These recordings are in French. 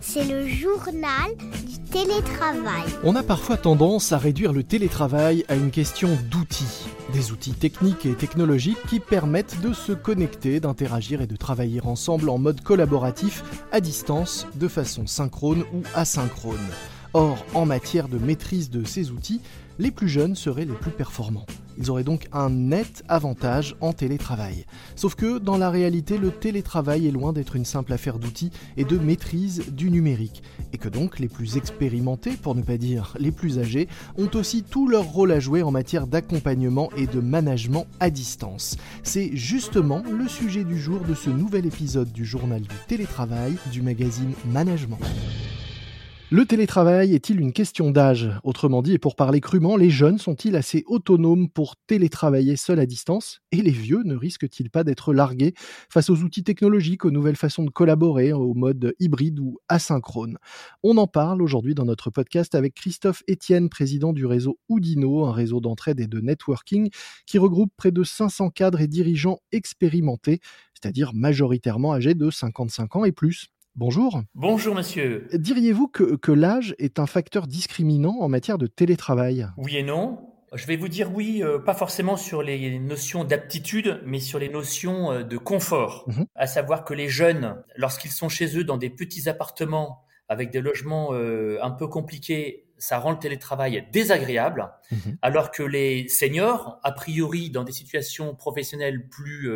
C'est le journal du télétravail. On a parfois tendance à réduire le télétravail à une question d'outils. Des outils techniques et technologiques qui permettent de se connecter, d'interagir et de travailler ensemble en mode collaboratif à distance de façon synchrone ou asynchrone. Or, en matière de maîtrise de ces outils, les plus jeunes seraient les plus performants. Ils auraient donc un net avantage en télétravail. Sauf que dans la réalité, le télétravail est loin d'être une simple affaire d'outils et de maîtrise du numérique. Et que donc les plus expérimentés, pour ne pas dire les plus âgés, ont aussi tout leur rôle à jouer en matière d'accompagnement et de management à distance. C'est justement le sujet du jour de ce nouvel épisode du journal du télétravail du magazine Management. Le télétravail est-il une question d'âge? Autrement dit, et pour parler crûment, les jeunes sont-ils assez autonomes pour télétravailler seuls à distance? Et les vieux ne risquent-ils pas d'être largués face aux outils technologiques, aux nouvelles façons de collaborer, au mode hybride ou asynchrone On en parle aujourd'hui dans notre podcast avec Christophe Etienne, président du réseau Oudino, un réseau d'entraide et de networking qui regroupe près de 500 cadres et dirigeants expérimentés, c'est-à-dire majoritairement âgés de 55 ans et plus. Bonjour. Bonjour monsieur. Diriez-vous que, l'âge est un facteur discriminant en matière de télétravail? Oui et non. Je vais vous dire oui, euh, pas forcément sur les notions d'aptitude, mais sur les notions euh, de confort. Mhm. À savoir que les jeunes, lorsqu'ils sont chez eux dans des petits appartements avec des logements euh, un peu compliqués, ça rend le télétravail désagréable, mhm. alors que les seniors, a priori dans des situations professionnelles plus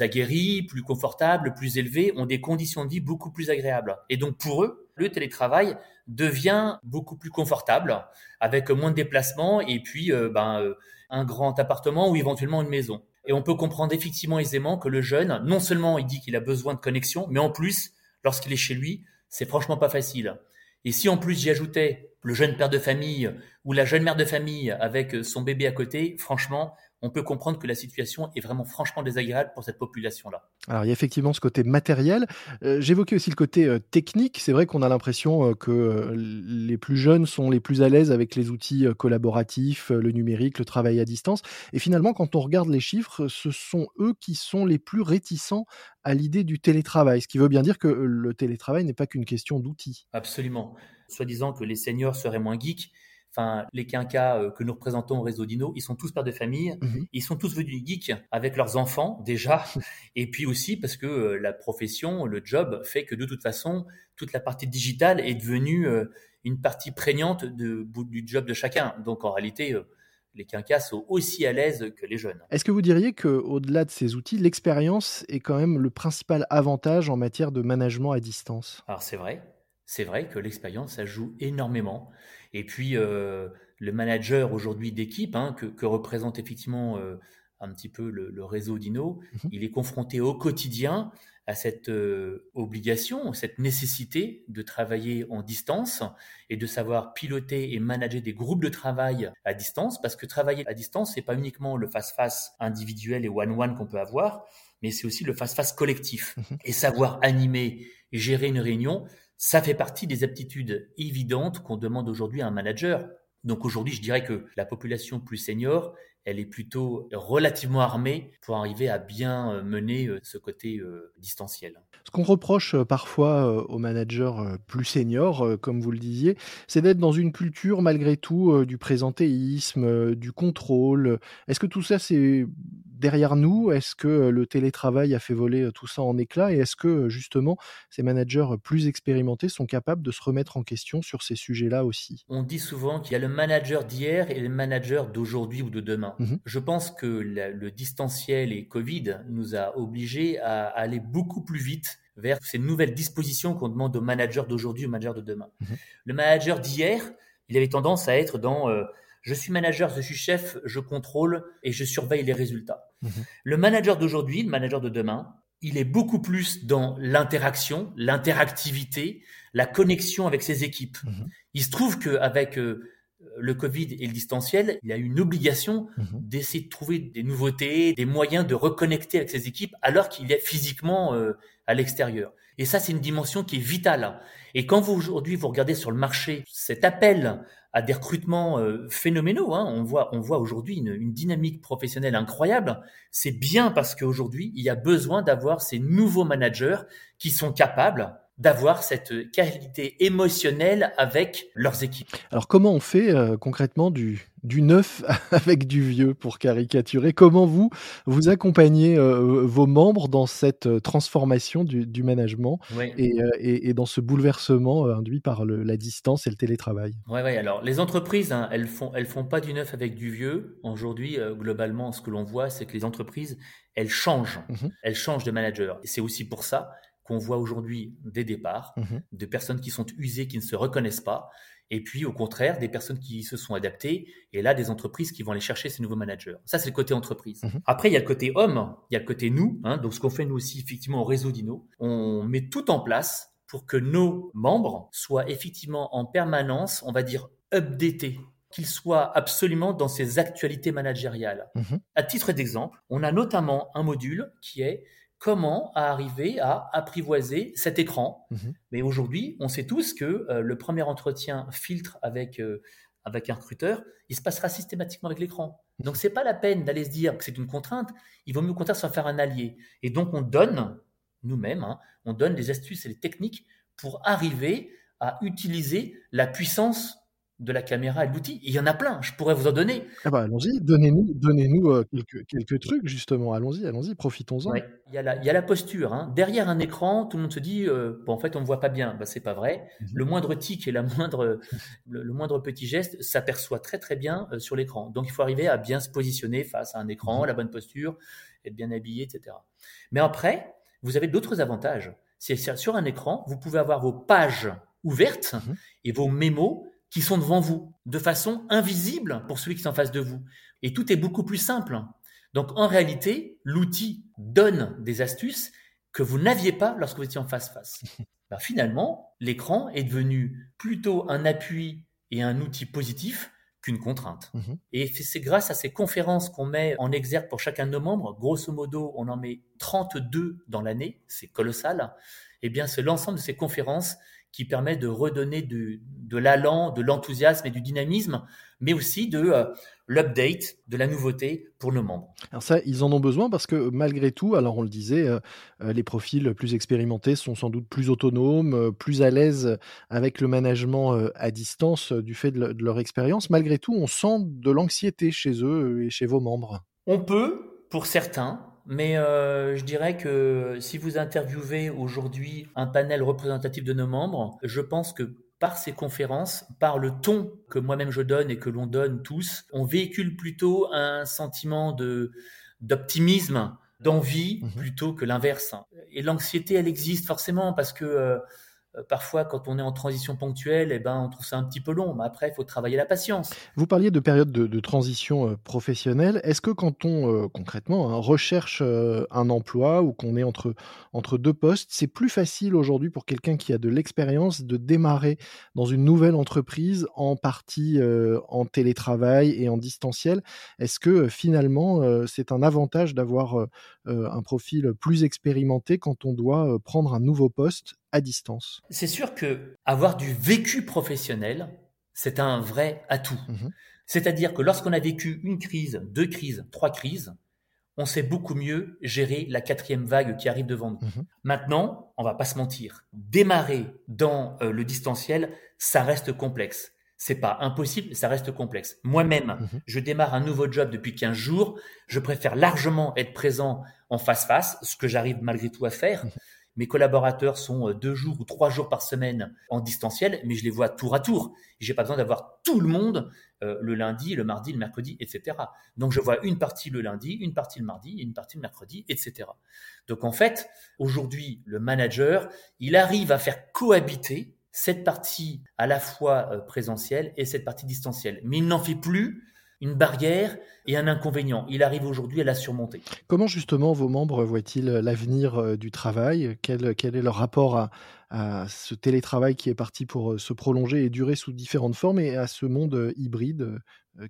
aguerris, plus confortables, plus élevés, ont des conditions de vie beaucoup plus agréables. Et donc pour eux, le télétravail devient beaucoup plus confortable, avec moins de déplacements et puis euh, ben, euh, un grand appartement ou éventuellement une maison. Et on peut comprendre effectivement aisément que le jeune, non seulement il dit qu'il a besoin de connexion, mais en plus, lorsqu'il est chez lui, c'est franchement pas facile. Et si en plus j'y ajoutais le jeune père de famille ou la jeune mère de famille avec son bébé à côté, franchement, on peut comprendre que la situation est vraiment franchement désagréable pour cette population-là. Alors il y a effectivement ce côté matériel. Euh, j'évoquais aussi le côté euh, technique. C'est vrai qu'on a l'impression euh, que les plus jeunes sont les plus à l'aise avec les outils collaboratifs, le numérique, le travail à distance. Et finalement, quand on regarde les chiffres, ce sont eux qui sont les plus réticents à l'idée du télétravail. Ce qui veut bien dire que le télétravail n'est pas qu'une question d'outils. Absolument. Soit disant que les seniors seraient moins geeks, enfin les quinquas euh, que nous représentons au réseau Dino, ils sont tous pères de famille, mhm. ils sont tous venus geeks avec leurs enfants déjà, et puis aussi parce que euh, la profession, le job fait que de toute façon, toute la partie digitale est devenue euh, une partie prégnante de, du job de chacun. Donc en réalité, les quinquas sont aussi à l'aise que les jeunes. Est-ce que vous diriez qu'au-delà de ces outils, l'expérience est quand même le principal avantage en matière de management à distance? Alors c'est vrai, c'est vrai que l'expérience, ça joue énormément. Et puis, euh, le manager aujourd'hui d'équipe, hein, que, représente effectivement euh, un petit peu le, réseau Dino, mhm. il est confronté au quotidien à cette euh, obligation, cette nécessité de travailler en distance et de savoir piloter et manager des groupes de travail à distance, parce que travailler à distance, c'est pas uniquement le face-face individuel et one-one qu'on peut avoir, mais c'est aussi le face-face collectif. Mhm. Et savoir animer et gérer une réunion, ça fait partie des aptitudes évidentes qu'on demande aujourd'hui à un manager. Donc aujourd'hui, je dirais que la population plus senior, elle est plutôt relativement armée pour arriver à bien euh, mener euh, ce côté euh, distanciel. Ce qu'on reproche parfois aux managers plus seniors, comme vous le disiez, c'est d'être dans une culture malgré tout du présentéisme, du contrôle. Est-ce que tout ça, c'est derrière nous Est-ce que le télétravail a fait voler tout ça en éclats Et est-ce que justement ces managers plus expérimentés sont capables de se remettre en question sur ces sujets-là aussi? On dit souvent qu'il y a le manager d'hier et le manager d'aujourd'hui ou de demain. Mmh Je pense que le distanciel et Covid nous a obligés à aller beaucoup plus vite vers ces nouvelles dispositions qu'on demande aux managers d'aujourd'hui, aux managers de demain. Mmh le manager d'hier, il avait tendance à être dans je suis manager, je suis chef, je contrôle et je surveille les résultats. Mhm. Le manager d'aujourd'hui, le manager de demain, il est beaucoup plus dans l'interaction, l'interactivité, la connexion avec ses équipes. Mhm. Il se trouve qu'avec euh, le Covid et le distanciel, il a une obligation mhm. d'essayer de trouver des nouveautés, des moyens de reconnecter avec ses équipes alors qu'il est physiquement euh, à l'extérieur. Et ça, c'est une dimension qui est vitale. Et quand vous aujourd'hui vous regardez sur le marché cet appel à des recrutements euh, phénoménaux, hein, on voit, on voit aujourd'hui une, une, dynamique professionnelle incroyable. C'est bien parce qu'aujourd'hui il y a besoin d'avoir ces nouveaux managers qui sont capables d'avoir cette qualité émotionnelle avec leurs équipes. Alors comment on fait euh, concrètement du, du neuf avec du vieux pour caricaturer? Comment vous vous accompagnez euh, vos membres dans cette euh, transformation du, du management et, et, et, dans ce bouleversement induit par le, la distance et le télétravail? Oui, ouais, alors les entreprises, hein, elles font elles font pas du neuf avec du vieux. Aujourd'hui, globalement, ce que l'on voit, c'est que les entreprises, elles changent, mmh elles changent de manager. Et c'est aussi pour ça qu'on voit aujourd'hui des départs, mmh de personnes qui sont usées, qui ne se reconnaissent pas, et puis au contraire des personnes qui se sont adaptées, et là des entreprises qui vont aller chercher ces nouveaux managers. Ça c'est le côté entreprise. Mmh Après il y a le côté homme, il y a le côté nous, hein, donc ce qu'on fait nous aussi effectivement au réseau Dino, on met tout en place pour que nos membres soient effectivement en permanence, on va dire updatés qu'ils soient absolument dans ces actualités managériales. Mmh à titre d'exemple, on a notamment un module qui est comment arriver à apprivoiser cet écran. Mhm. Mais aujourd'hui, on sait tous que euh, le premier entretien filtre avec, euh, avec un recruteur, il se passera systématiquement avec l'écran. Donc, c'est pas la peine d'aller se dire que c'est une contrainte. Il vaut mieux au contraire s'en faire un allié. Et donc, on donne, nous-mêmes, hein, on donne des astuces et des techniques pour arriver à utiliser la puissance de la caméra et de l'outil. Il y en a plein, je pourrais vous en donner. Ah bah, allons-y, donnez-nous donnez-nous euh, quelques, quelques trucs justement, allons-y, allons-y, profitons-en. Il, y a la, il y a la posture. Hein. Derrière un écran, tout le monde se dit, euh, bon, en fait, on ne voit pas bien. Bah, c'est pas vrai. Mhm. Le moindre tic et la moindre, le, moindre petit geste s'aperçoit très très bien euh, sur l'écran. Donc il faut arriver à bien se positionner face à un écran, mhm. la bonne posture, être bien habillé, etc. Mais après, vous avez d'autres avantages. C'est sur un écran, vous pouvez avoir vos pages ouvertes mhm. et vos mémos qui sont devant vous, de façon invisible pour celui qui est en face de vous. Et tout est beaucoup plus simple. Donc en réalité, l'outil donne des astuces que vous n'aviez pas lorsque vous étiez en face-face. Ben, finalement, l'écran est devenu plutôt un appui et un outil positif qu'une contrainte. Mhm. Et c'est grâce à ces conférences qu'on met en exergue pour chacun de nos membres, grosso modo, on en met 32 dans l'année, c'est colossal, et eh bien c'est l'ensemble de ces conférences qui permet de redonner de, de l'allant, de l'enthousiasme et du dynamisme, mais aussi de euh, l'update, de la nouveauté pour nos membres. Alors ça, ils en ont besoin parce que malgré tout, alors on le disait, euh, euh, les profils plus expérimentés sont sans doute plus autonomes, plus à l'aise avec le management à distance du fait de, de leur expérience. Malgré tout, on sent de l'anxiété chez eux et chez vos membres. On peut, pour certains, mais euh, je dirais que si vous interviewez aujourd'hui un panel représentatif de nos membres, je pense que par ces conférences, par le ton que moi-même je donne et que l'on donne tous, on véhicule plutôt un sentiment de d'optimisme, d'envie, mmh plutôt que l'inverse. Et l'anxiété, elle existe forcément parce que euh, parfois, quand on est en transition ponctuelle, eh ben, on trouve ça un petit peu long. Mais après, il faut travailler la patience. Vous parliez de période de, transition euh, professionnelle. Est-ce que quand on, euh, concrètement, hein, recherche un emploi ou qu'on est entre, entre deux postes, c'est plus facile aujourd'hui pour quelqu'un qui a de l'expérience de démarrer dans une nouvelle entreprise en partie en télétravail et en distanciel? Est-ce que finalement, c'est un avantage d'avoir un profil plus expérimenté quand on doit prendre un nouveau poste à distance. C'est sûr que avoir du vécu professionnel, c'est un vrai atout. Mhm. C'est-à-dire que lorsqu'on a vécu une crise, deux crises, trois crises, on sait beaucoup mieux gérer la quatrième vague qui arrive devant nous. Mhm. Maintenant, on va pas se mentir, démarrer dans euh, le distanciel, ça reste complexe. C'est pas impossible, ça reste complexe. Moi-même, mhm. je démarre un nouveau job depuis 15 jours, je préfère largement être présent en face-face, ce que j'arrive malgré tout à faire. Mes collaborateurs sont euh, deux jours ou trois jours par semaine en distanciel, mais je les vois tour à tour. J'ai pas besoin d'avoir tout le monde euh, le lundi, le mardi, le mercredi, etc. Donc je vois une partie le lundi, une partie le mardi, une partie le mercredi, etc. Donc en fait, aujourd'hui, le manager, il arrive à faire cohabiter cette partie à la fois euh, présentielle et cette partie distancielle. Mais il n'en fait plus une barrière et un inconvénient. Il arrive aujourd'hui à la surmonter. Comment justement vos membres voient-ils l'avenir euh, du travail? Quel, quel, est leur rapport à, à, ce télétravail qui est parti pour euh, se prolonger et durer sous différentes formes et à ce monde euh, hybride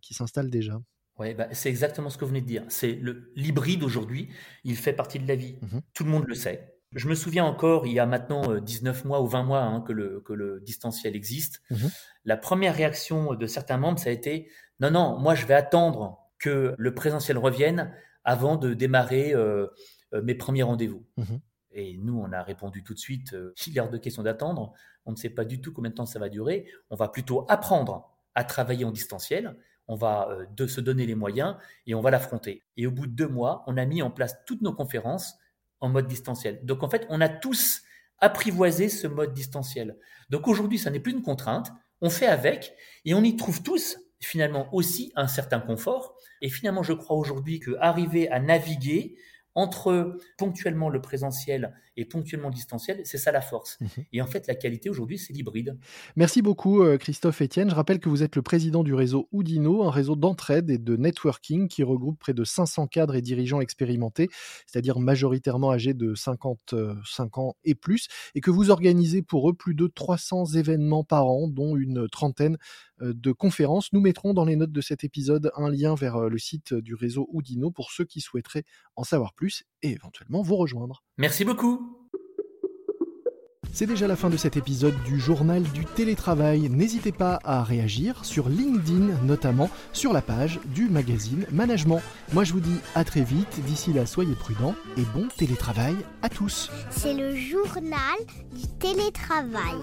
qui s'installe déjà? Oui, bah, c'est exactement ce que vous venez de dire. C'est l'hybride aujourd'hui, il fait partie de la vie. Mmh Tout le monde le sait. Je me souviens encore, il y a maintenant 19 euh, mois ou 20 mois hein, que, le, que le distanciel existe. Mmh la première réaction de certains membres, ça a été non, non, moi je vais attendre que le présentiel revienne avant de démarrer euh, euh, mes premiers rendez-vous. Mmh Et nous, on a répondu tout de suite, il est hors de question d'attendre, on ne sait pas du tout combien de temps ça va durer, on va plutôt apprendre à travailler en distanciel, on va de se donner les moyens et on va l'affronter. Et au bout de deux mois, on a mis en place toutes nos conférences en mode distanciel. Donc en fait, on a tous apprivoisé ce mode distanciel. Donc aujourd'hui, ça n'est plus une contrainte, on fait avec et on y trouve tous finalement aussi un certain confort. Et finalement, je crois aujourd'hui que arriver à naviguer entre ponctuellement le présentiel et ponctuellement le distanciel, c'est ça la force. Mhm. Et en fait, la qualité aujourd'hui, c'est l'hybride. Merci beaucoup, euh, Christophe Etienne. Je rappelle que vous êtes le président du réseau Oudino, un réseau d'entraide et de networking qui regroupe près de 500 cadres et dirigeants expérimentés, c'est-à-dire majoritairement âgés de 55 ans et plus, et que vous organisez pour eux plus de 300 événements par an, dont une trentaine euh, de conférences. Nous mettrons dans les notes de cet épisode un lien vers euh, le site du réseau Oudino pour ceux qui souhaiteraient en savoir plus et éventuellement vous rejoindre. Merci beaucoup. C'est déjà la fin de cet épisode du journal du télétravail. N'hésitez pas à réagir sur LinkedIn, notamment sur la page du magazine Management. Moi je vous dis à très vite, d'ici là soyez prudents et bon télétravail à tous. C'est le journal du télétravail.